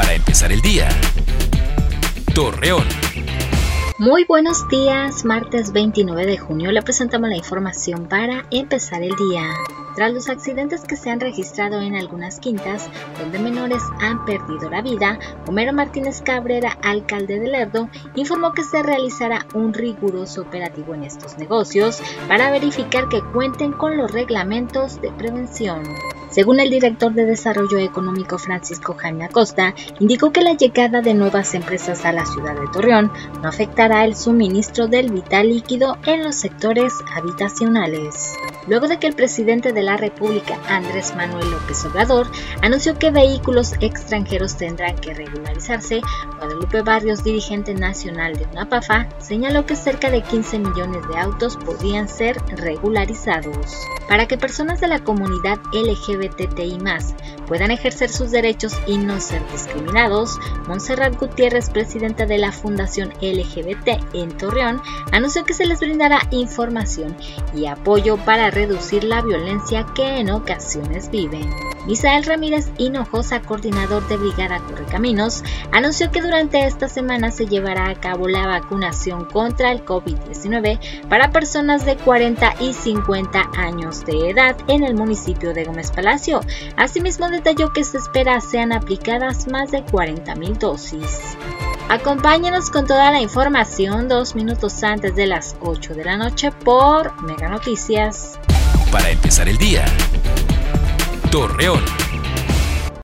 Para empezar el día. Torreón. Muy buenos días, martes 29 de junio le presentamos la información para empezar el día. Tras los accidentes que se han registrado en algunas quintas, donde menores han perdido la vida, Homero Martínez Cabrera, alcalde de Lerdo, informó que se realizará un riguroso operativo en estos negocios para verificar que cuenten con los reglamentos de prevención. Según el director de Desarrollo Económico Francisco Jaime Acosta, indicó que la llegada de nuevas empresas a la ciudad de Torreón no afectará el suministro del vital líquido en los sectores habitacionales. Luego de que el presidente de la República, Andrés Manuel López Obrador, anunció que vehículos extranjeros tendrán que regularizarse, Guadalupe Barrios, dirigente nacional de UNAPAFA, señaló que cerca de 15 millones de autos podrían ser regularizados. Para que personas de la comunidad LGBT más puedan ejercer sus derechos y no ser discriminados, Montserrat Gutiérrez, presidenta de la Fundación LGBT en Torreón, anunció que se les brindará información y apoyo para reducir la violencia que en ocasiones viven. Misael Ramírez Hinojosa, coordinador de Brigada Correcaminos, anunció que durante esta semana se llevará a cabo la vacunación contra el COVID-19 para personas de 40 y 50 años de edad en el municipio de Gómez Palacio. Asimismo, detalló que se espera sean aplicadas más de 40.000 dosis. Acompáñenos con toda la información dos minutos antes de las 8 de la noche por Mega Noticias. Para empezar el día. Torreón.